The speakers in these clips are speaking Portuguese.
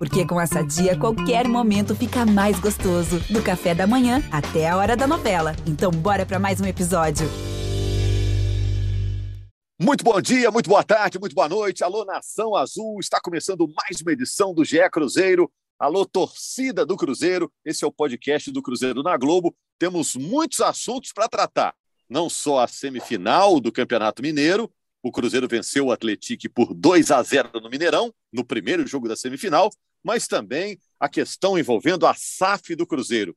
Porque com essa dia, qualquer momento fica mais gostoso. Do café da manhã até a hora da novela. Então, bora para mais um episódio. Muito bom dia, muito boa tarde, muito boa noite. Alô, Nação Azul. Está começando mais uma edição do GE Cruzeiro. Alô, torcida do Cruzeiro. Esse é o podcast do Cruzeiro na Globo. Temos muitos assuntos para tratar. Não só a semifinal do Campeonato Mineiro, o Cruzeiro venceu o Atlético por 2 a 0 no Mineirão, no primeiro jogo da semifinal, mas também a questão envolvendo a SAF do Cruzeiro.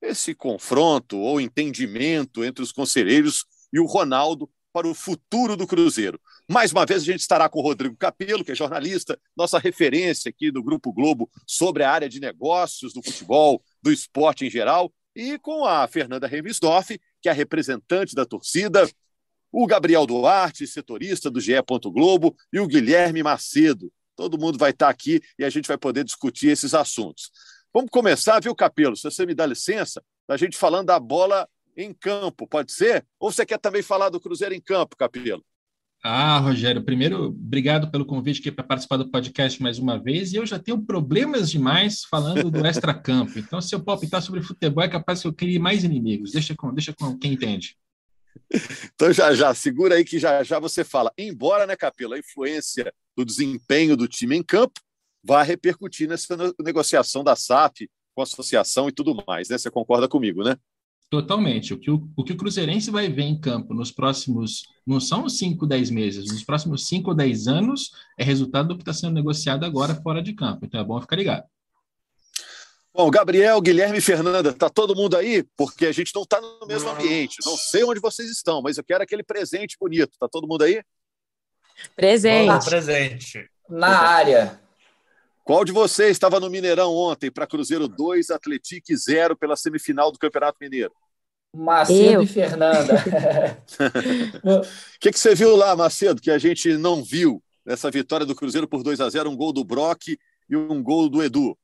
Esse confronto ou entendimento entre os conselheiros e o Ronaldo para o futuro do Cruzeiro. Mais uma vez a gente estará com o Rodrigo Capello, que é jornalista, nossa referência aqui do Grupo Globo sobre a área de negócios do futebol, do esporte em geral, e com a Fernanda Remisdorf, que é a representante da torcida, o Gabriel Duarte, setorista do GE. Globo, e o Guilherme Macedo, Todo mundo vai estar aqui e a gente vai poder discutir esses assuntos. Vamos começar, viu, Capelo? Se você me dá licença, a gente falando da bola em campo, pode ser? Ou você quer também falar do Cruzeiro em campo, Capelo? Ah, Rogério, primeiro, obrigado pelo convite aqui para participar do podcast mais uma vez. E eu já tenho problemas demais falando do extra-campo. Então, se eu palpitar sobre futebol, é capaz que eu crie mais inimigos. Deixa com, deixa com quem entende. Então, já já, segura aí que já já você fala. Embora, né, Capelo, a influência do desempenho do time em campo vai repercutir nessa negociação da SAF com a associação e tudo mais, né? Você concorda comigo, né? Totalmente. O que o, o que o Cruzeirense vai ver em campo nos próximos, não são 5, 10 meses, nos próximos 5 ou 10 anos, é resultado do que está sendo negociado agora fora de campo. Então é bom ficar ligado. Bom, Gabriel, Guilherme e Fernanda, tá todo mundo aí? Porque a gente não está no mesmo ambiente. Não sei onde vocês estão, mas eu quero aquele presente bonito. Tá todo mundo aí? Presente. Olá, presente. Na área. Qual de vocês estava no Mineirão ontem para Cruzeiro 2, Atlético 0 pela semifinal do Campeonato Mineiro? Macedo Eu. e Fernanda. O que, que você viu lá, Macedo, que a gente não viu nessa vitória do Cruzeiro por 2 a 0 um gol do Brock e um gol do Edu?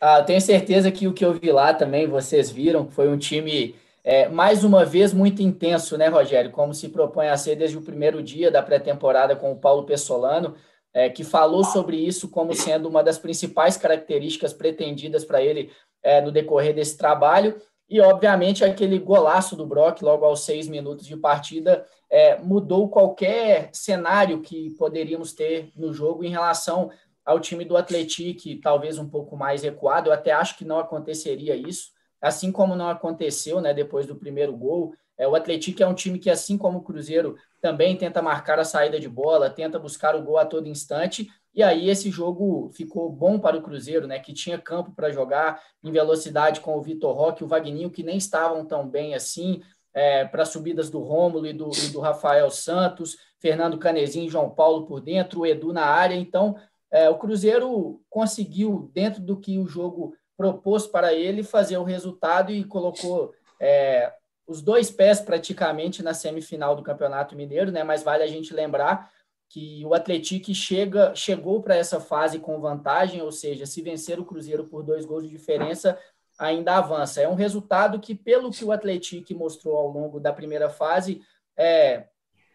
Ah, tenho certeza que o que eu vi lá também vocês viram, foi um time é, mais uma vez, muito intenso, né, Rogério? Como se propõe a ser desde o primeiro dia da pré-temporada com o Paulo Pessolano, é, que falou sobre isso como sendo uma das principais características pretendidas para ele é, no decorrer desse trabalho. E, obviamente, aquele golaço do Brock, logo aos seis minutos de partida, é, mudou qualquer cenário que poderíamos ter no jogo em relação ao time do Atlético, talvez um pouco mais recuado. Eu até acho que não aconteceria isso assim como não aconteceu né, depois do primeiro gol. É, o Atlético é um time que, assim como o Cruzeiro, também tenta marcar a saída de bola, tenta buscar o gol a todo instante. E aí esse jogo ficou bom para o Cruzeiro, né? Que tinha campo para jogar em velocidade com o Vitor Roque o Vagninho, que nem estavam tão bem assim, é, para subidas do Rômulo e do, e do Rafael Santos, Fernando Canezinho e João Paulo por dentro, o Edu na área. Então, é, o Cruzeiro conseguiu, dentro do que o jogo propôs para ele fazer o resultado e colocou é, os dois pés praticamente na semifinal do Campeonato Mineiro, né? Mas vale a gente lembrar que o Atlético chega, chegou para essa fase com vantagem, ou seja, se vencer o Cruzeiro por dois gols de diferença, ainda avança. É um resultado que, pelo que o Atlético mostrou ao longo da primeira fase, é,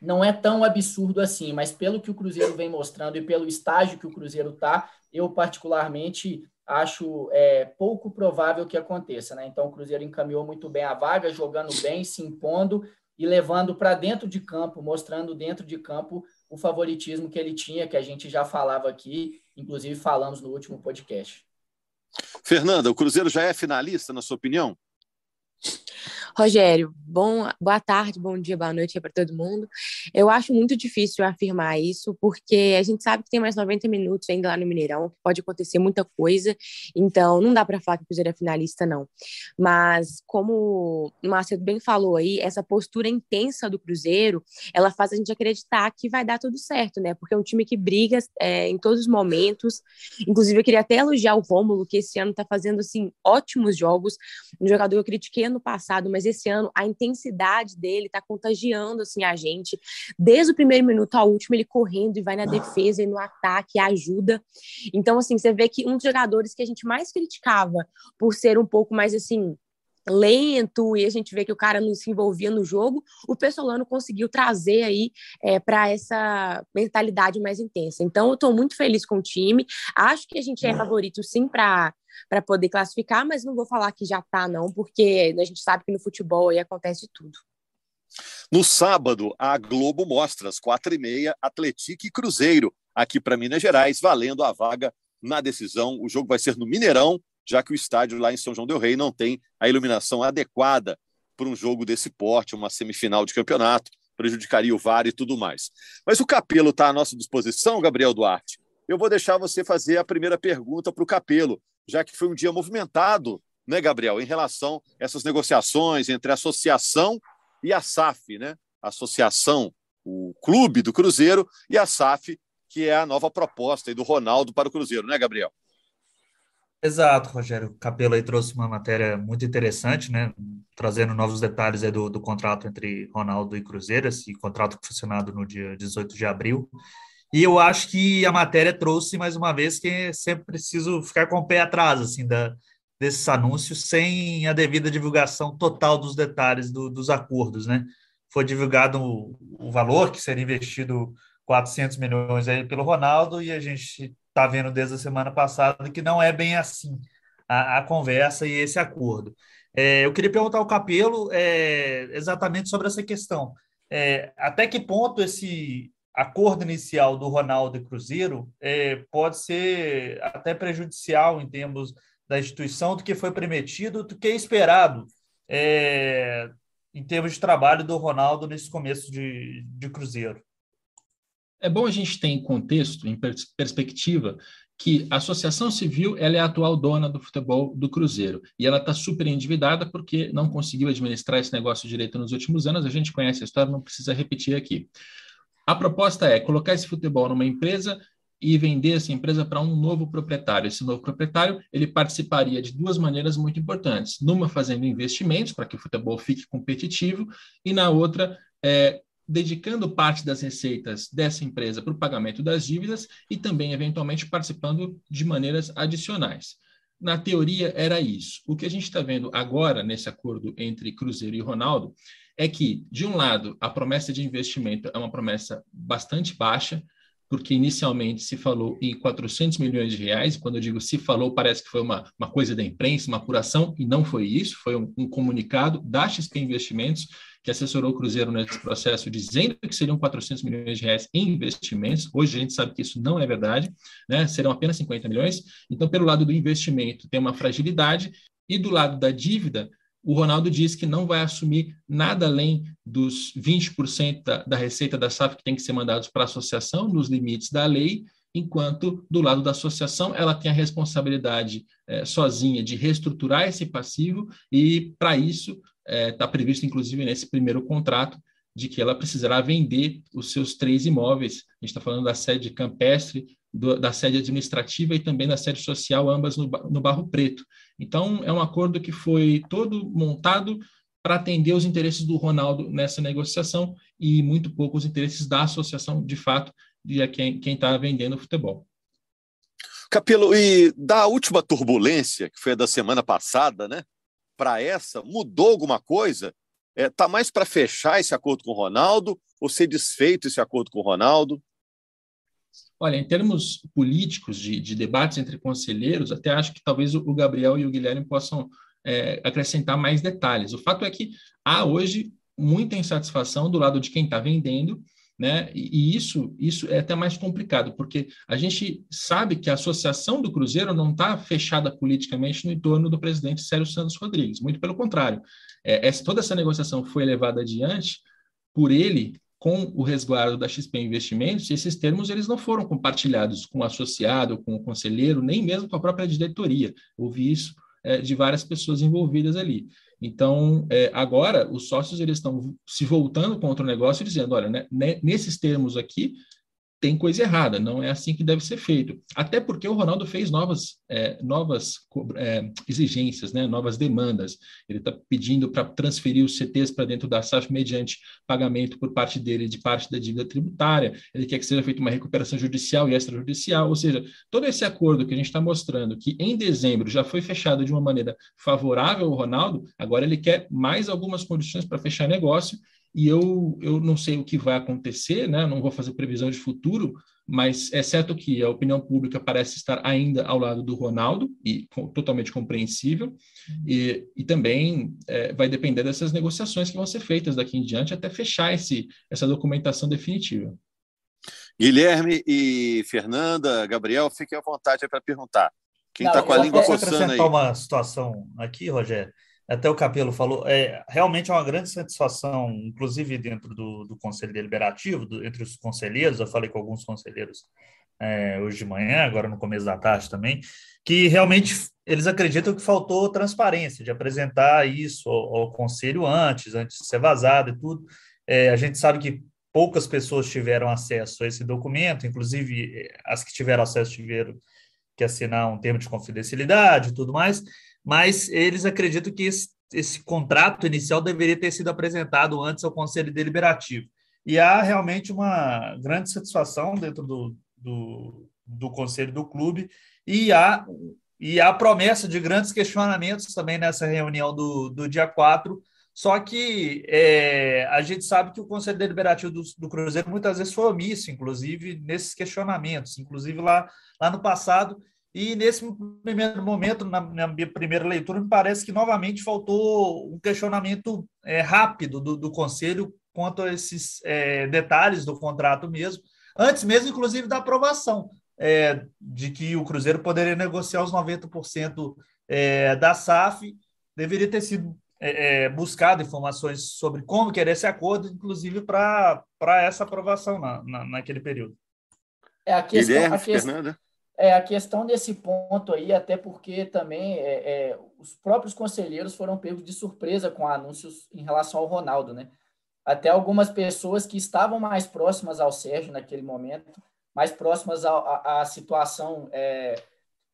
não é tão absurdo assim, mas pelo que o Cruzeiro vem mostrando e pelo estágio que o Cruzeiro está, eu particularmente acho é, pouco provável que aconteça. Né? Então, o Cruzeiro encaminhou muito bem a vaga, jogando bem, se impondo e levando para dentro de campo, mostrando dentro de campo o favoritismo que ele tinha, que a gente já falava aqui, inclusive falamos no último podcast. Fernanda, o Cruzeiro já é finalista, na sua opinião? Rogério, bom, boa tarde, bom dia, boa noite para todo mundo. Eu acho muito difícil afirmar isso, porque a gente sabe que tem mais 90 minutos ainda lá no Mineirão, que pode acontecer muita coisa, então não dá para falar que o Cruzeiro é finalista, não. Mas, como o Marcelo bem falou aí, essa postura intensa do Cruzeiro, ela faz a gente acreditar que vai dar tudo certo, né? Porque é um time que briga é, em todos os momentos. Inclusive, eu queria até elogiar o Rômulo, que esse ano está fazendo, assim, ótimos jogos. Um jogador que eu critiquei ano passado, mas mas esse ano a intensidade dele está contagiando assim a gente. Desde o primeiro minuto ao último, ele correndo e vai na defesa e no ataque, ajuda. Então, assim, você vê que um dos jogadores que a gente mais criticava por ser um pouco mais assim lento e a gente vê que o cara não se envolvia no jogo, o Pessolano conseguiu trazer aí é, para essa mentalidade mais intensa. Então, eu estou muito feliz com o time. Acho que a gente é favorito sim para para poder classificar, mas não vou falar que já está não, porque a gente sabe que no futebol aí acontece tudo. No sábado, a Globo mostra às quatro e meia Atlético e Cruzeiro aqui para Minas Gerais, valendo a vaga na decisão. O jogo vai ser no Mineirão já que o estádio lá em São João del Rei não tem a iluminação adequada para um jogo desse porte, uma semifinal de campeonato, prejudicaria o VAR e tudo mais. Mas o Capelo está à nossa disposição, Gabriel Duarte. Eu vou deixar você fazer a primeira pergunta para o Capelo, já que foi um dia movimentado, né, Gabriel, em relação a essas negociações entre a associação e a SAF, né? Associação, o clube do Cruzeiro e a SAF, que é a nova proposta do Ronaldo para o Cruzeiro, né, Gabriel? Exato, Rogério. O Capelo aí trouxe uma matéria muito interessante, né? Trazendo novos detalhes do, do contrato entre Ronaldo e Cruzeiro, esse contrato funcionado no dia 18 de abril. E eu acho que a matéria trouxe mais uma vez que sempre preciso ficar com o pé atrás, assim, da, desses anúncios, sem a devida divulgação total dos detalhes do, dos acordos, né? Foi divulgado o, o valor que seria investido 400 milhões aí pelo Ronaldo e a gente está vendo desde a semana passada que não é bem assim a, a conversa e esse acordo. É, eu queria perguntar ao Capelo é, exatamente sobre essa questão. É, até que ponto esse acordo inicial do Ronaldo e Cruzeiro é, pode ser até prejudicial em termos da instituição do que foi prometido, do que é esperado é, em termos de trabalho do Ronaldo nesse começo de, de Cruzeiro? É bom a gente ter em contexto, em perspectiva, que a Associação Civil ela é a atual dona do futebol do Cruzeiro e ela está super endividada porque não conseguiu administrar esse negócio direito nos últimos anos. A gente conhece a história, não precisa repetir aqui. A proposta é colocar esse futebol numa empresa e vender essa empresa para um novo proprietário. Esse novo proprietário ele participaria de duas maneiras muito importantes: numa fazendo investimentos para que o futebol fique competitivo e na outra é, dedicando parte das receitas dessa empresa para o pagamento das dívidas e também, eventualmente, participando de maneiras adicionais. Na teoria, era isso. O que a gente está vendo agora, nesse acordo entre Cruzeiro e Ronaldo, é que, de um lado, a promessa de investimento é uma promessa bastante baixa, porque inicialmente se falou em 400 milhões de reais. Quando eu digo se falou, parece que foi uma, uma coisa da imprensa, uma apuração, e não foi isso, foi um, um comunicado da XP Investimentos que assessorou o Cruzeiro nesse processo, dizendo que seriam 400 milhões de reais em investimentos. Hoje a gente sabe que isso não é verdade, né? serão apenas 50 milhões. Então, pelo lado do investimento, tem uma fragilidade, e do lado da dívida, o Ronaldo diz que não vai assumir nada além dos 20% da, da receita da SAF que tem que ser mandados para a associação, nos limites da lei, enquanto do lado da associação ela tem a responsabilidade é, sozinha de reestruturar esse passivo e, para isso, está tá previsto, inclusive, nesse primeiro contrato, de que ela precisará vender os seus três imóveis. A gente está falando da sede campestre, do, da sede administrativa e também da sede social, ambas no, no Barro Preto. Então, é um acordo que foi todo montado para atender os interesses do Ronaldo nessa negociação e muito pouco os interesses da associação, de fato, de quem está vendendo o futebol. Capelo, e da última turbulência, que foi a da semana passada, né? para essa? Mudou alguma coisa? Está é, tá mais para fechar esse acordo com o Ronaldo ou ser desfeito esse acordo com o Ronaldo? Olha, em termos políticos, de, de debates entre conselheiros, até acho que talvez o Gabriel e o Guilherme possam é, acrescentar mais detalhes. O fato é que há hoje muita insatisfação do lado de quem está vendendo né? E isso, isso é até mais complicado, porque a gente sabe que a associação do Cruzeiro não está fechada politicamente no entorno do presidente Sérgio Santos Rodrigues, muito pelo contrário. É, essa, toda essa negociação foi levada adiante por ele com o resguardo da XP Investimentos, esses termos eles não foram compartilhados com o associado, com o conselheiro, nem mesmo com a própria diretoria. Ouvi isso é, de várias pessoas envolvidas ali. Então, é, agora, os sócios eles estão se voltando contra o negócio dizendo, olha, né, nesses termos aqui, tem coisa errada, não é assim que deve ser feito. Até porque o Ronaldo fez novas, é, novas é, exigências, né, novas demandas. Ele está pedindo para transferir os CTs para dentro da SAF mediante pagamento por parte dele de parte da dívida tributária. Ele quer que seja feita uma recuperação judicial e extrajudicial. Ou seja, todo esse acordo que a gente está mostrando, que em dezembro já foi fechado de uma maneira favorável ao Ronaldo, agora ele quer mais algumas condições para fechar negócio e eu, eu não sei o que vai acontecer, né? não vou fazer previsão de futuro, mas é certo que a opinião pública parece estar ainda ao lado do Ronaldo, e com, totalmente compreensível, e, e também é, vai depender dessas negociações que vão ser feitas daqui em diante até fechar esse, essa documentação definitiva. Guilherme e Fernanda, Gabriel, fiquem à vontade para perguntar. Quem está com a língua coçando aí? uma situação aqui, Rogério até o Capelo falou, é, realmente é uma grande satisfação, inclusive dentro do, do Conselho Deliberativo, do, entre os conselheiros, eu falei com alguns conselheiros é, hoje de manhã, agora no começo da tarde também, que realmente eles acreditam que faltou transparência, de apresentar isso ao, ao Conselho antes, antes de ser vazado e tudo. É, a gente sabe que poucas pessoas tiveram acesso a esse documento, inclusive as que tiveram acesso tiveram que assinar um termo de confidencialidade e tudo mais, mas eles acreditam que esse, esse contrato inicial deveria ter sido apresentado antes ao Conselho Deliberativo. E há realmente uma grande satisfação dentro do, do, do Conselho do Clube e há, e há promessa de grandes questionamentos também nessa reunião do, do dia 4, só que é, a gente sabe que o Conselho Deliberativo do, do, Cruzeiro muitas vezes foi omisso, inclusive, nesses questionamentos. Inclusive, lá, lá no passado, e nesse primeiro momento, na, minha primeira leitura, me parece que novamente faltou um questionamento é, rápido do, do, Conselho quanto a esses é, detalhes do contrato mesmo, antes mesmo, inclusive, da aprovação é, de que o Cruzeiro poderia negociar os 90% é, da SAF. Deveria ter sido é, é, buscado informações sobre como que era esse acordo, inclusive para essa aprovação na, na, naquele período. É, a questão, Guilherme, a questão, Fernanda. É, a questão desse ponto aí, até porque também é, é, os próprios conselheiros foram pegos de surpresa com anúncios em relação ao Ronaldo, né? Até algumas pessoas que estavam mais próximas ao Sérgio naquele momento, mais próximas à, situação é,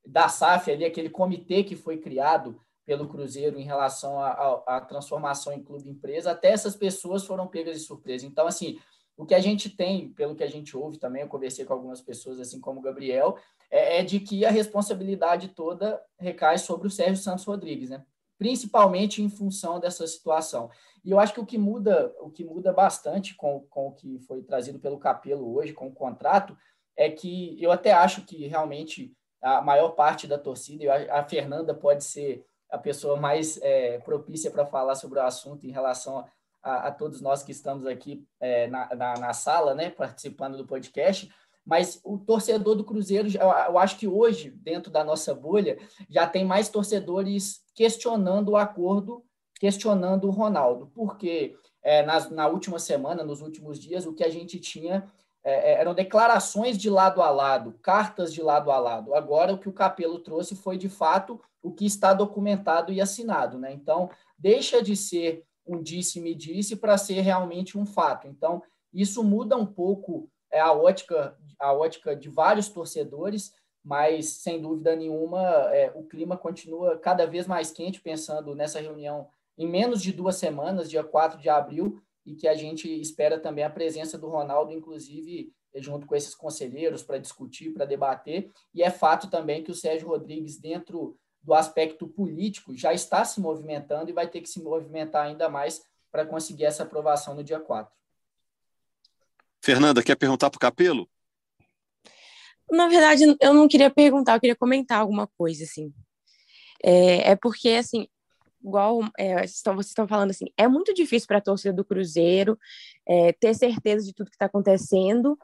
da SAF ali, aquele comitê que foi criado pelo Cruzeiro em relação à transformação em clube empresa, até essas pessoas foram pegas de surpresa. Então, assim, o que a gente tem, pelo que a gente ouve também, eu conversei com algumas pessoas, assim como o Gabriel, é, é de que a responsabilidade toda recai sobre o Sérgio Santos Rodrigues, né? principalmente em função dessa situação. E eu acho que o que muda, o que muda bastante com, com o que foi trazido pelo Capelo hoje, com o contrato, é que eu até acho que realmente a maior parte da torcida, a Fernanda pode ser a pessoa mais é, propícia para falar sobre o assunto em relação a, a todos nós que estamos aqui é, na, na, na, sala, né, participando do podcast, mas o torcedor do Cruzeiro, eu acho que hoje, dentro da nossa bolha, já tem mais torcedores questionando o acordo, questionando o Ronaldo, porque é, na, na última semana, nos últimos dias, o que a gente tinha é, é, eram declarações de lado a lado, cartas de lado a lado. Agora, o que o Capelo trouxe foi, de fato, o que está documentado e assinado. Né? Então, deixa de ser um disse-me-disse para ser realmente um fato. Então, isso muda um pouco é a ótica, a ótica de vários torcedores, mas sem dúvida nenhuma é, o clima continua cada vez mais quente, pensando nessa reunião em menos de duas semanas, dia 4 de abril, e que a gente espera também a presença do Ronaldo, inclusive junto com esses conselheiros, para discutir, para debater. E é fato também que o Sérgio Rodrigues, dentro do aspecto político, já está se movimentando e vai ter que se movimentar ainda mais para conseguir essa aprovação no dia 4. Fernanda, quer perguntar para o Capelo? Na verdade, eu não queria perguntar, eu queria comentar alguma coisa, assim. É, é porque, assim, igual é, vocês estão falando assim, é muito difícil para a torcida do Cruzeiro é, ter certeza de tudo que está acontecendo,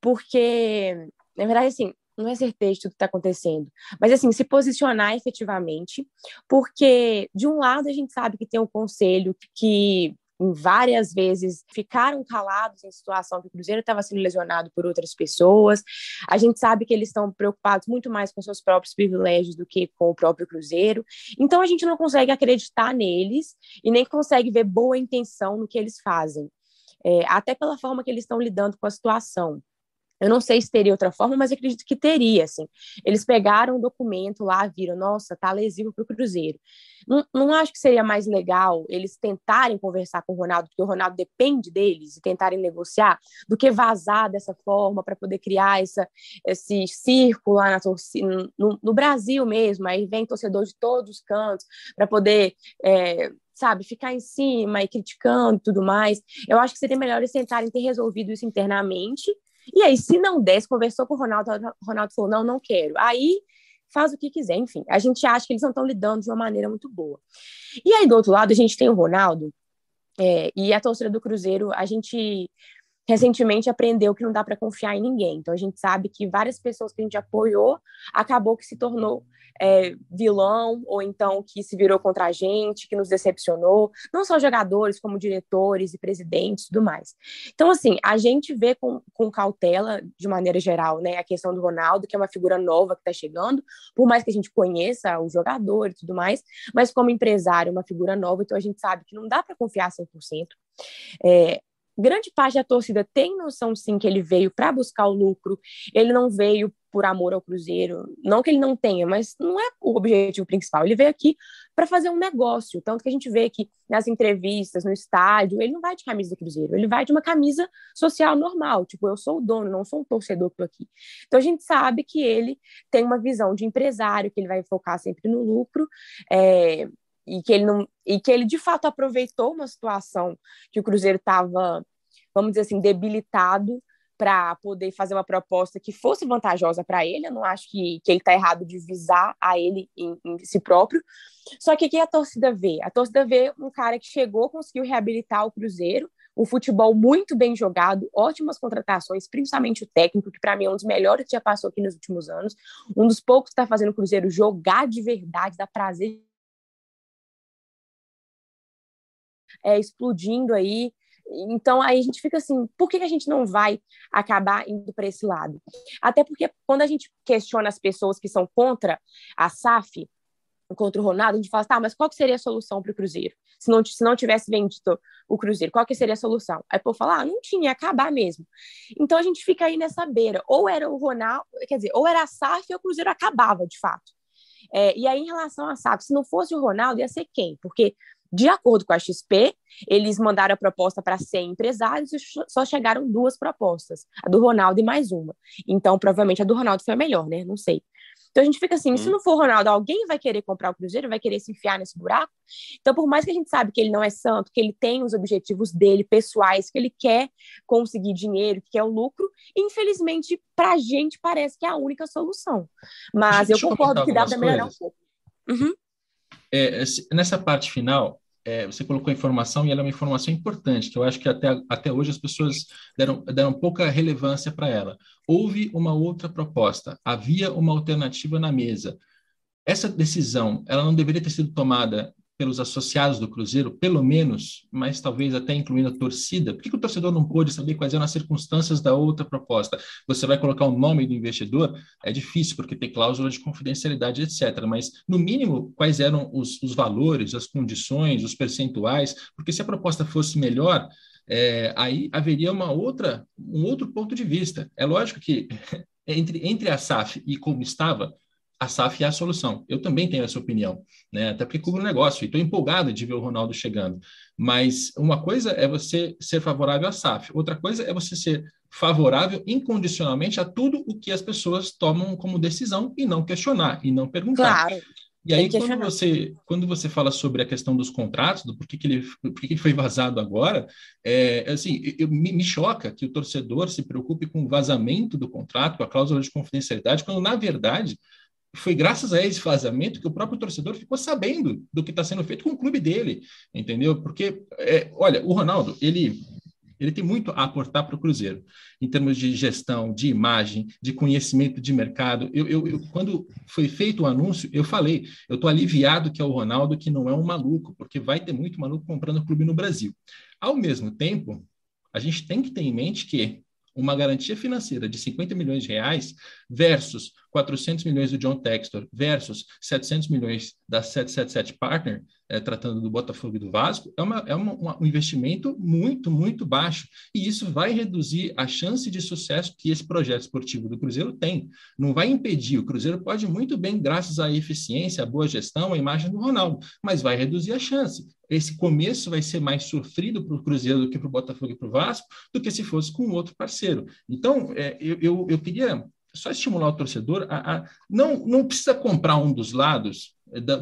porque, na verdade, assim, não é certeza de tudo que está acontecendo, mas assim, se posicionar efetivamente, porque de um lado a gente sabe que tem um conselho que várias vezes ficaram calados em situação que o Cruzeiro estava sendo lesionado por outras pessoas. A gente sabe que eles estão preocupados muito mais com seus próprios privilégios do que com o próprio Cruzeiro. Então a gente não consegue acreditar neles e nem consegue ver boa intenção no que eles fazem, é, até pela forma que eles estão lidando com a situação. Eu não sei se teria outra forma, mas acredito que teria, assim. Eles pegaram o documento lá, viram, nossa, tá lesivo para o Cruzeiro. Não, não acho que seria mais legal eles tentarem conversar com o Ronaldo, porque o Ronaldo depende deles, e tentarem negociar, do que vazar dessa forma para poder criar essa, esse círculo lá na torcida, no, no, Brasil mesmo. Aí vem torcedor de todos os cantos para poder. É, sabe, ficar em cima e criticando tudo mais. Eu acho que seria melhor eles tentarem ter resolvido isso internamente e aí, se não desse, conversou com o Ronaldo, o Ronaldo falou: não, não quero. Aí faz o que quiser, enfim. A gente acha que eles não estão lidando de uma maneira muito boa. E aí, do outro lado, a gente tem o Ronaldo é, e a torcida do Cruzeiro, a gente recentemente aprendeu que não dá para confiar em ninguém. Então a gente sabe que várias pessoas que a gente apoiou acabou que se tornou é, vilão ou então que se virou contra a gente, que nos decepcionou, não só jogadores, como diretores e presidentes, tudo mais. Então assim, a gente vê com, com cautela de maneira geral, né, a questão do Ronaldo, que é uma figura nova que está chegando, por mais que a gente conheça o jogador e tudo mais, mas como empresário, uma figura nova, então a gente sabe que não dá para confiar 100%. É, grande parte da torcida tem noção sim que ele veio para buscar o lucro, ele não veio por amor ao Cruzeiro, não que ele não tenha, mas não é o objetivo principal. Ele veio aqui para fazer um negócio, tanto que a gente vê que nas entrevistas, no estádio, ele não vai de camisa do Cruzeiro, ele vai de uma camisa social normal, tipo, eu sou o dono, não sou um torcedor que tô aqui. Então a gente sabe que ele tem uma visão de empresário, que ele vai focar sempre no lucro, é, e que ele não e que ele de fato aproveitou uma situação que o Cruzeiro estava, vamos dizer assim, debilitado para poder fazer uma proposta que fosse vantajosa para ele. Eu não acho que, que ele está errado de visar a ele em, em, si próprio. Só que o que a torcida vê? A torcida vê um cara que chegou, conseguiu reabilitar o Cruzeiro, um futebol muito bem jogado, ótimas contratações, principalmente o técnico, que para mim é um dos melhores que já passou aqui nos últimos anos, um dos poucos que está fazendo o Cruzeiro jogar de verdade, dá prazer é, explodindo aí. Então, aí a gente fica assim, por que a gente não vai acabar indo para esse lado? Até porque quando a gente questiona as pessoas que são contra a SAF, contra o Ronaldo, a gente fala, tá, mas qual que seria a solução para o Cruzeiro? Se não, se não tivesse vendido o Cruzeiro, qual que seria a solução? Aí o povo fala, ah, não tinha, ia acabar mesmo. Então a gente fica aí nessa beira, ou era o Ronaldo, quer dizer, ou era a SAF ou o Cruzeiro acabava, de fato. É, e aí, em relação à SAF, se não fosse o Ronaldo, ia ser quem? Porque de acordo com a XP, eles mandaram a proposta para 100 empresários e só chegaram duas propostas, a do Ronaldo e mais uma. Então, provavelmente a do Ronaldo foi a melhor, né? Não sei. Então a gente fica assim, hum. se não for o Ronaldo, alguém vai querer comprar o Cruzeiro, vai querer se enfiar nesse buraco. Então, por mais que a gente sabe que ele não é santo, que ele tem os objetivos dele pessoais, que ele quer conseguir dinheiro, que quer o lucro, infelizmente para a gente parece que é a única solução. Mas deixa, eu concordo que dá para melhorar um pouco. Uhum. É, nessa parte final, é, você colocou a informação e ela é uma informação importante, que eu acho que até, até hoje as pessoas deram, deram pouca relevância para ela. Houve uma outra proposta, havia uma alternativa na mesa. Essa decisão, ela não deveria ter sido tomada pelos associados do Cruzeiro, pelo menos, mas talvez até incluindo a torcida, por que, que, o torcedor não pôde saber quais eram as circunstâncias da outra proposta? Você vai colocar o nome do investidor? É difícil, porque tem cláusula de confidencialidade, etc. Mas, no mínimo, quais eram os, os valores, as condições, os percentuais? Porque se a proposta fosse melhor, é, aí haveria uma outra, um outro ponto de vista. É lógico que entre, entre a SAF e como estava, a SAF é a solução. Eu também tenho essa opinião, né? até porque cubro o negócio e estou empolgado de ver o Ronaldo chegando. Mas uma coisa é você ser favorável à SAF, outra coisa é você ser favorável incondicionalmente a tudo o que as pessoas tomam como decisão e não questionar e não perguntar. Claro. E aí, quando você, quando você fala sobre a questão dos contratos, do por que, ele, por que, que ele foi vazado agora, é, assim, eu, me, me, choca que o torcedor se preocupe com o vazamento do contrato, com a cláusula de confidencialidade, quando, na verdade, foi graças a esse vazamento que o próprio torcedor ficou sabendo do que está sendo feito com o clube dele, entendeu? Porque, é, olha, o Ronaldo, ele, ele tem muito a aportar para o Cruzeiro, em termos de gestão, de imagem, de conhecimento de mercado. Eu, eu, eu quando foi feito o anúncio, eu falei, eu estou aliviado que é o Ronaldo, que não é um maluco, porque vai ter muito maluco comprando clube no Brasil. Ao mesmo tempo, a gente tem que ter em mente que uma garantia financeira de 50 milhões de reais versus 400 milhões do John Textor versus 700 milhões da 777 Partner, é, tratando do Botafogo e do Vasco, é, uma, é uma, uma, um investimento muito, muito baixo. E isso vai reduzir a chance de sucesso que esse projeto esportivo do Cruzeiro tem. Não vai impedir. O Cruzeiro pode muito bem, graças à eficiência, à boa gestão, à imagem do Ronaldo, mas vai reduzir a chance esse começo vai ser mais sofrido para o Cruzeiro do que para o Botafogo e para o Vasco, do que se fosse com outro parceiro. Então, é, eu, eu, eu, queria só estimular o torcedor a, a, não, não precisa comprar um dos lados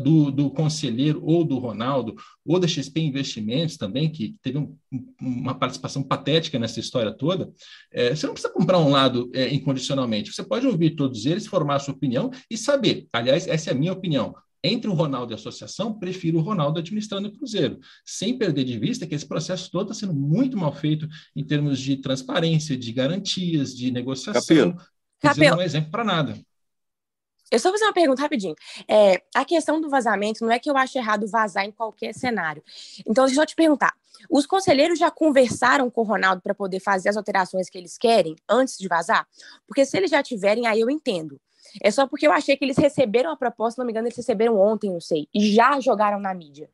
do, do conselheiro ou do Ronaldo, ou da XP Investimentos também, que teve um, uma participação patética nessa história toda, é, você não precisa comprar um lado é, incondicionalmente. Você pode ouvir todos eles, formar a sua opinião e saber. Aliás, essa é a minha opinião. Entre o Ronaldo e a associação, prefiro o Ronaldo administrando o Cruzeiro, sem perder de vista que esse processo todo está sendo muito mal feito em termos de transparência, de garantias, de negociação. Capelo. Capelo. Não é exemplo para nada. Eu só vou fazer uma pergunta rapidinho. É, a questão do vazamento não é que eu acho errado vazar em qualquer cenário. Então, deixa eu te perguntar. Os conselheiros já conversaram com o Ronaldo para poder fazer as alterações que eles querem antes de vazar? Porque se eles já tiverem, aí eu entendo. É só porque eu achei que eles receberam a proposta, se não me engano, eles receberam ontem, não sei, e já jogaram na mídia.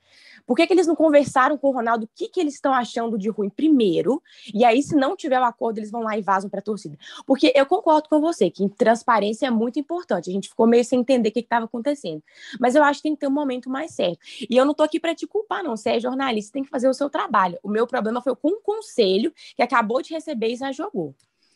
Por que, que eles não conversaram com o Ronaldo o que, que eles estão achando de ruim primeiro? E aí, se não tiver o acordo, eles vão lá e vazam para a torcida. Porque eu concordo com você que transparência é muito importante. A gente ficou meio sem entender o que estava acontecendo. Mas eu acho que tem que ter um momento mais certo. E eu não estou aqui para te culpar, não. Você é jornalista, tem que fazer o seu trabalho. O meu problema foi com o conselho que acabou de receber e já jogou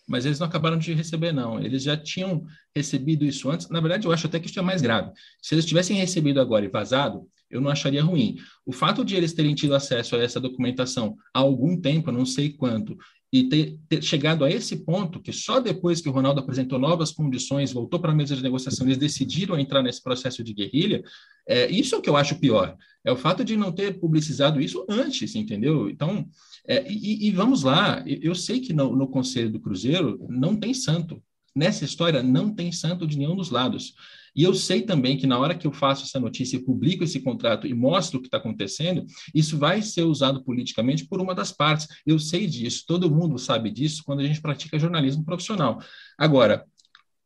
mas eles não acabaram de receber, não. Eles já tinham recebido isso antes. Na verdade, eu acho até que isso é mais grave. Se eles tivessem recebido agora e vazado, eu não acharia ruim. O fato de eles terem tido acesso a essa documentação há algum tempo, não sei quanto, e ter, ter, chegado a esse ponto, que só depois que o Ronaldo apresentou novas condições, voltou para a mesa de negociação, eles decidiram entrar nesse processo de guerrilha, é, isso é o que eu acho pior. É o fato de não ter publicizado isso antes, entendeu? Então, é, e, e, vamos lá, eu sei que no, no Conselho do Cruzeiro não tem santo. Nessa história não tem santo de nenhum dos lados. E eu sei também que na hora que eu faço essa notícia e publico esse contrato e mostro o que está acontecendo, isso vai ser usado politicamente por uma das partes. Eu sei disso, todo mundo sabe disso quando a gente pratica jornalismo profissional. Agora,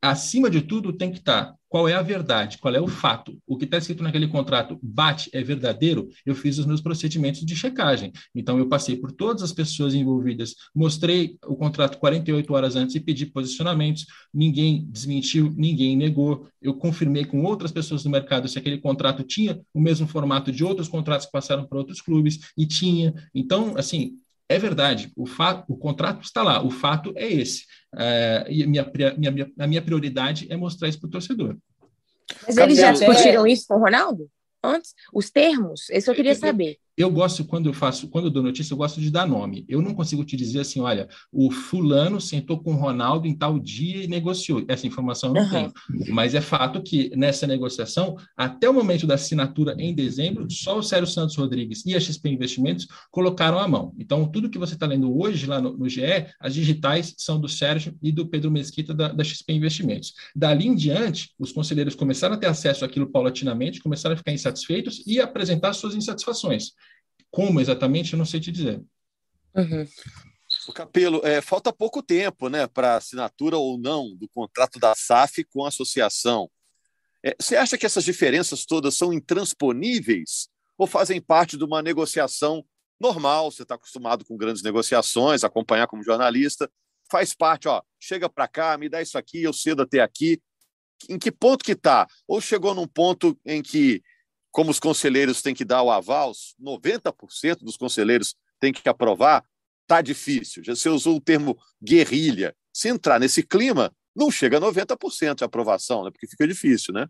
acima de tudo, tem que estar tá qual é a verdade, qual é o fato. O que está escrito naquele contrato bate, é verdadeiro, eu fiz os meus procedimentos de checagem. Então, eu passei por todas as pessoas envolvidas, mostrei o contrato 48 horas antes e pedi posicionamentos, ninguém desmentiu, ninguém negou. Eu confirmei com outras pessoas do mercado se aquele contrato tinha o mesmo formato de outros contratos que passaram para outros clubes, e tinha. Então, assim, é verdade, o, fato, o contrato está lá, o fato é esse. É, e a minha, minha, a minha prioridade é mostrar isso para o torcedor. Mas eles já discutiram isso com o Ronaldo? Antes? Os termos? Isso eu queria saber eu gosto, quando eu faço, quando eu dou notícia, eu gosto de dar nome. Eu não consigo te dizer assim, olha, o fulano sentou com o Ronaldo em tal dia e negociou. Essa informação eu não uhum. tenho. Mas é fato que nessa negociação, até o momento da assinatura em dezembro, só o Sérgio Santos Rodrigues e a XP Investimentos colocaram a mão. Então, tudo que você está lendo hoje lá no, no, GE, as digitais são do Sérgio e do Pedro Mesquita da, da XP Investimentos. Dali em diante, os conselheiros começaram a ter acesso àquilo paulatinamente, começaram a ficar insatisfeitos e apresentar suas insatisfações. Como exatamente, eu não sei te dizer. Uhum. O Capelo, é, falta pouco tempo né, para assinatura ou não do contrato da SAF com a associação. É, você acha que essas diferenças todas são intransponíveis ou fazem parte de uma negociação normal? Você está acostumado com grandes negociações, acompanhar como jornalista, faz parte, ó, chega para cá, me dá isso aqui, eu cedo até aqui. Em que ponto que está? Ou chegou num ponto em que como os conselheiros têm que dar o aval, 90% dos conselheiros têm que aprovar, tá difícil. Já você usou o termo guerrilha. Se entrar nesse clima, não chega a 90% de aprovação, né? porque fica difícil, né?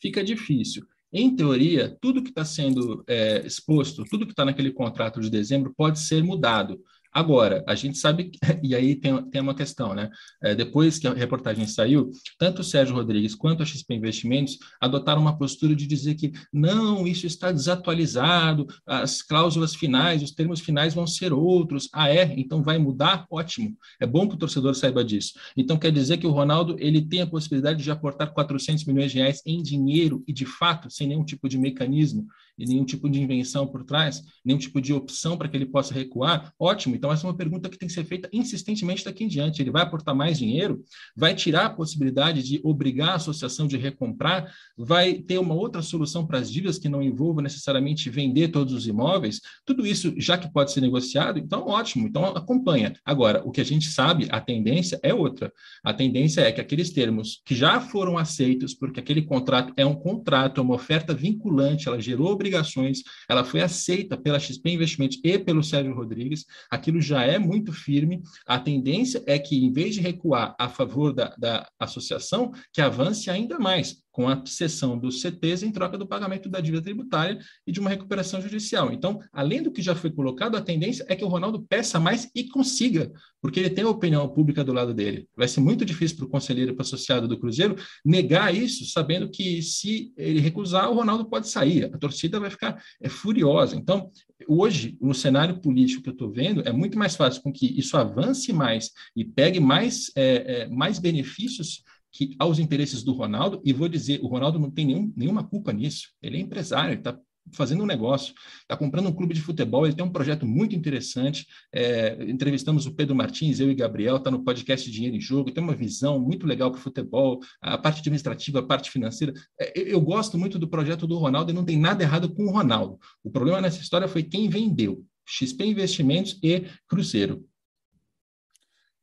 Fica difícil. Em teoria, tudo que está sendo é, exposto, tudo que está naquele contrato de dezembro pode ser mudado. Agora, a gente sabe, e aí tem, tem uma questão, né? É, depois que a reportagem saiu, tanto o Sérgio Rodrigues quanto a XP Investimentos adotaram uma postura de dizer que não, isso está desatualizado, as cláusulas finais, os termos finais vão ser outros. Ah, é? Então vai mudar? Ótimo. É bom que o torcedor saiba disso. Então quer dizer que o Ronaldo ele tem a possibilidade de aportar 400 milhões de reais em dinheiro e de fato, sem nenhum tipo de mecanismo e nenhum tipo de invenção por trás, nenhum tipo de opção para que ele possa recuar. Ótimo Então, essa é uma pergunta que tem que ser feita insistentemente daqui em diante. Ele vai aportar mais dinheiro? Vai tirar a possibilidade de obrigar a associação de recomprar? Vai ter uma outra solução para as dívidas que não envolva necessariamente vender todos os imóveis? Tudo isso, já que pode ser negociado, então ótimo, então acompanha. Agora, o que a gente sabe, a tendência é outra. A tendência é que aqueles termos que já foram aceitos, porque aquele contrato é um contrato, é uma oferta vinculante, ela gerou obrigações, ela foi aceita pela XP Investimentos e pelo Sérgio Rodrigues, aquilo já é muito firme. A tendência é que, em vez de recuar a favor da, da associação, que avance ainda mais com a cessão dos CTs em troca do pagamento da dívida tributária e de uma recuperação judicial. Então, além do que já foi colocado, a tendência é que o Ronaldo peça mais e consiga, porque ele tem a opinião pública do lado dele. Vai ser muito difícil para o conselheiro para o associado do Cruzeiro negar isso, sabendo que se ele recusar, o Ronaldo pode sair. A torcida vai ficar é, furiosa. Então, hoje, no cenário político que eu estou vendo, é muito mais fácil com que isso avance mais e pegue mais, é, é, mais benefícios que aos interesses do Ronaldo, e vou dizer, o Ronaldo não tem nenhum, nenhuma culpa nisso. Ele é empresário, ele está fazendo um negócio, está comprando um clube de futebol, ele tem um projeto muito interessante. É, entrevistamos o Pedro Martins, eu e Gabriel, está no podcast Dinheiro em Jogo, tem uma visão muito legal para o futebol, a parte administrativa, a parte financeira. É, eu gosto muito do projeto do Ronaldo e não tem nada errado com o Ronaldo. O problema nessa história foi quem vendeu, XP Investimentos e Cruzeiro.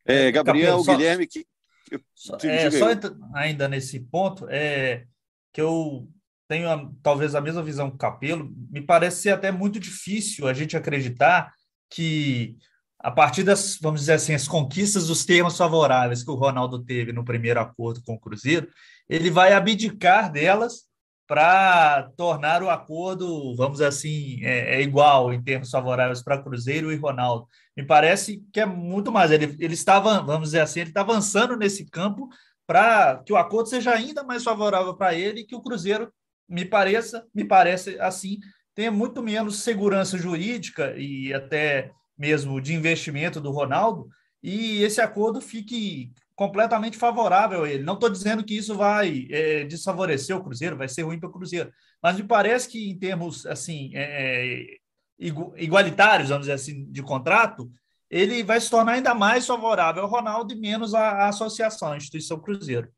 É, Gabriel, Guilherme, que, só, é, só ainda nesse ponto, é que eu tenho a, talvez a mesma visão que o Capelo, me parece ser até muito difícil a gente acreditar que a partir das, vamos dizer assim, as conquistas dos termos favoráveis que o Ronaldo teve no primeiro acordo com o Cruzeiro, ele vai abdicar delas para tornar o acordo, vamos assim, é, é igual em termos favoráveis para Cruzeiro e Ronaldo. Me parece que é muito mais. Ele, ele estava, vamos dizer assim, ele está avançando nesse campo para que o acordo seja ainda mais favorável para ele e que o Cruzeiro, me pareça, me parece assim, tenha muito menos segurança jurídica e até mesmo de investimento do Ronaldo, e esse acordo fique completamente favorável a ele. Não estou dizendo que isso vai é, desfavorecer o Cruzeiro, vai ser ruim para o Cruzeiro, mas me parece que em termos assim é, igualitários, vamos dizer assim, de contrato, ele vai se tornar ainda mais favorável ao Ronaldo e menos à, associação, à instituição Cruzeiro.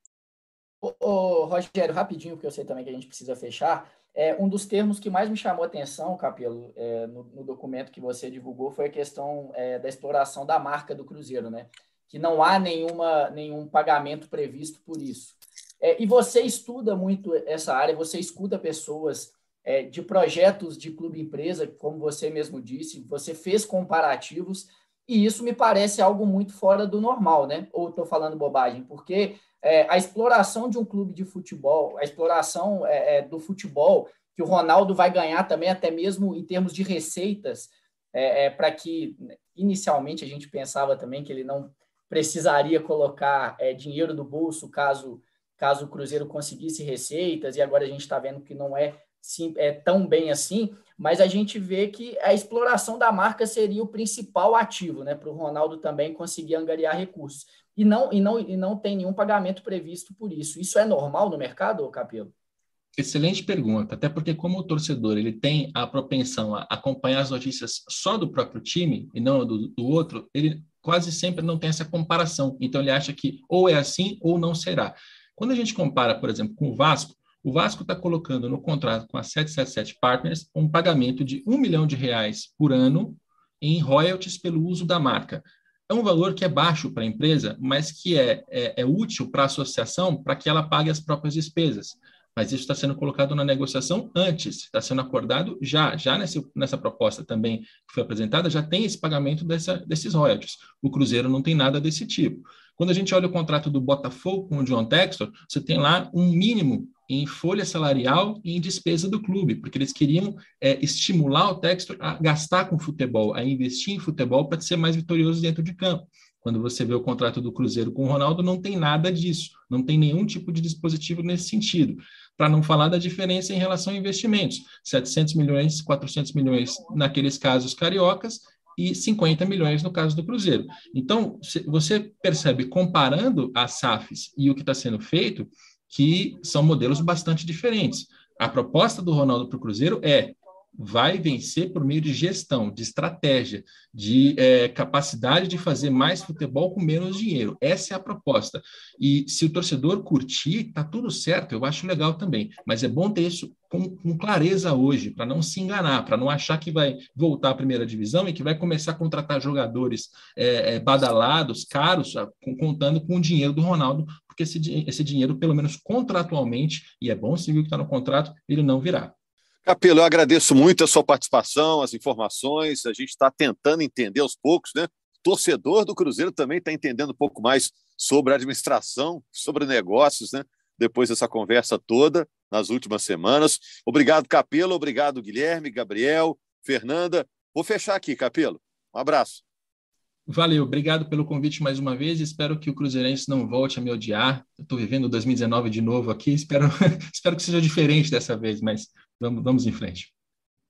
Ô, ô, Rogério, rapidinho, porque eu sei também que a gente precisa fechar. É, um dos termos que mais me chamou a atenção, Capelo, é, no, no, documento que você divulgou, foi a questão é, da exploração da marca do Cruzeiro, né? Que não há nenhuma, nenhum pagamento previsto por isso. É, e você estuda muito essa área, você escuta pessoas é, de projetos de clube-empresa, como você mesmo disse, você fez comparativos, e isso me parece algo muito fora do normal, né? Ou estou falando bobagem? Porque é, a exploração de um clube de futebol, a exploração é, é, do futebol, que o Ronaldo vai ganhar também, até mesmo em termos de receitas, é, para que inicialmente a gente pensava também que ele não precisaria colocar é, dinheiro do bolso caso, caso o Cruzeiro conseguisse receitas, e agora a gente está vendo que não é, sim, é tão bem assim, mas a gente vê que a exploração da marca seria o principal ativo, né, para o Ronaldo também conseguir angariar recursos e não, e, não, e não tem nenhum pagamento previsto por isso. Isso é normal no mercado, Capelo? Excelente pergunta, até porque como o torcedor ele tem a propensão a acompanhar as notícias só do próprio time e não do, do outro, ele quase sempre não tem essa comparação. Então ele acha que ou é assim ou não será. Quando a gente compara, por exemplo, com o Vasco, o Vasco está colocando no contrato com a 777 Partners um pagamento de um milhão de reais por ano em royalties pelo uso da marca é um valor que é baixo para a empresa, mas que é, é, é útil para a associação para que ela pague as próprias despesas. Mas isso está sendo colocado na negociação antes, está sendo acordado já, já nessa, nessa proposta também que foi apresentada, já tem esse pagamento dessa, desses royalties. O Cruzeiro não tem nada desse tipo. Quando a gente olha o contrato do Botafogo com o John Textor, você tem lá um mínimo em folha salarial e em despesa do clube, porque eles queriam é, estimular o Textor a gastar com futebol, a investir em futebol para ser mais vitorioso dentro de campo. Quando você vê o contrato do Cruzeiro com o Ronaldo, não tem nada disso, não tem nenhum tipo de dispositivo nesse sentido. Para não falar da diferença em relação a investimentos, 700 milhões, 400 milhões naqueles casos cariocas e 50 milhões no caso do Cruzeiro. Então, você percebe, comparando as SAFs e o que está sendo feito, que são modelos bastante diferentes. A proposta do Ronaldo para o Cruzeiro é vai vencer por meio de gestão, de estratégia, de é, capacidade de fazer mais futebol com menos dinheiro. Essa é a proposta. E se o torcedor curtir, tá tudo certo, eu acho legal também. Mas é bom ter isso com, com clareza hoje, para não se enganar, para não achar que vai voltar à primeira divisão e que vai começar a contratar jogadores é, é, badalados, caros, contando com o dinheiro do Ronaldo, porque esse, esse dinheiro, pelo menos contratualmente, e é bom se viu que está no contrato, ele não virá. Capelo, eu agradeço muito a sua participação, as informações. A gente está tentando entender aos poucos, né? torcedor do Cruzeiro também está entendendo um pouco mais sobre administração, sobre negócios, né? Depois dessa conversa toda nas últimas semanas. Obrigado, Capelo. Obrigado, Guilherme, Gabriel, Fernanda. Vou fechar aqui, Capelo. Um abraço. Valeu, obrigado pelo convite mais uma vez. Espero que o Cruzeirense não volte a me odiar. Estou vivendo 2019 de novo aqui. Espero, espero que seja diferente dessa vez, mas Vamos, vamos em frente.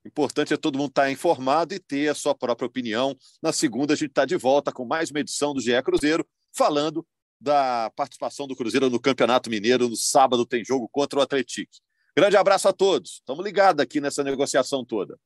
Importante é todo mundo estar informado e ter a sua própria opinião. Na segunda, a gente está de volta com mais uma edição do GE Cruzeiro, falando da participação do Cruzeiro no Campeonato Mineiro. No sábado tem jogo contra o Atlético. Grande abraço a todos. Estamos ligados aqui nessa negociação toda.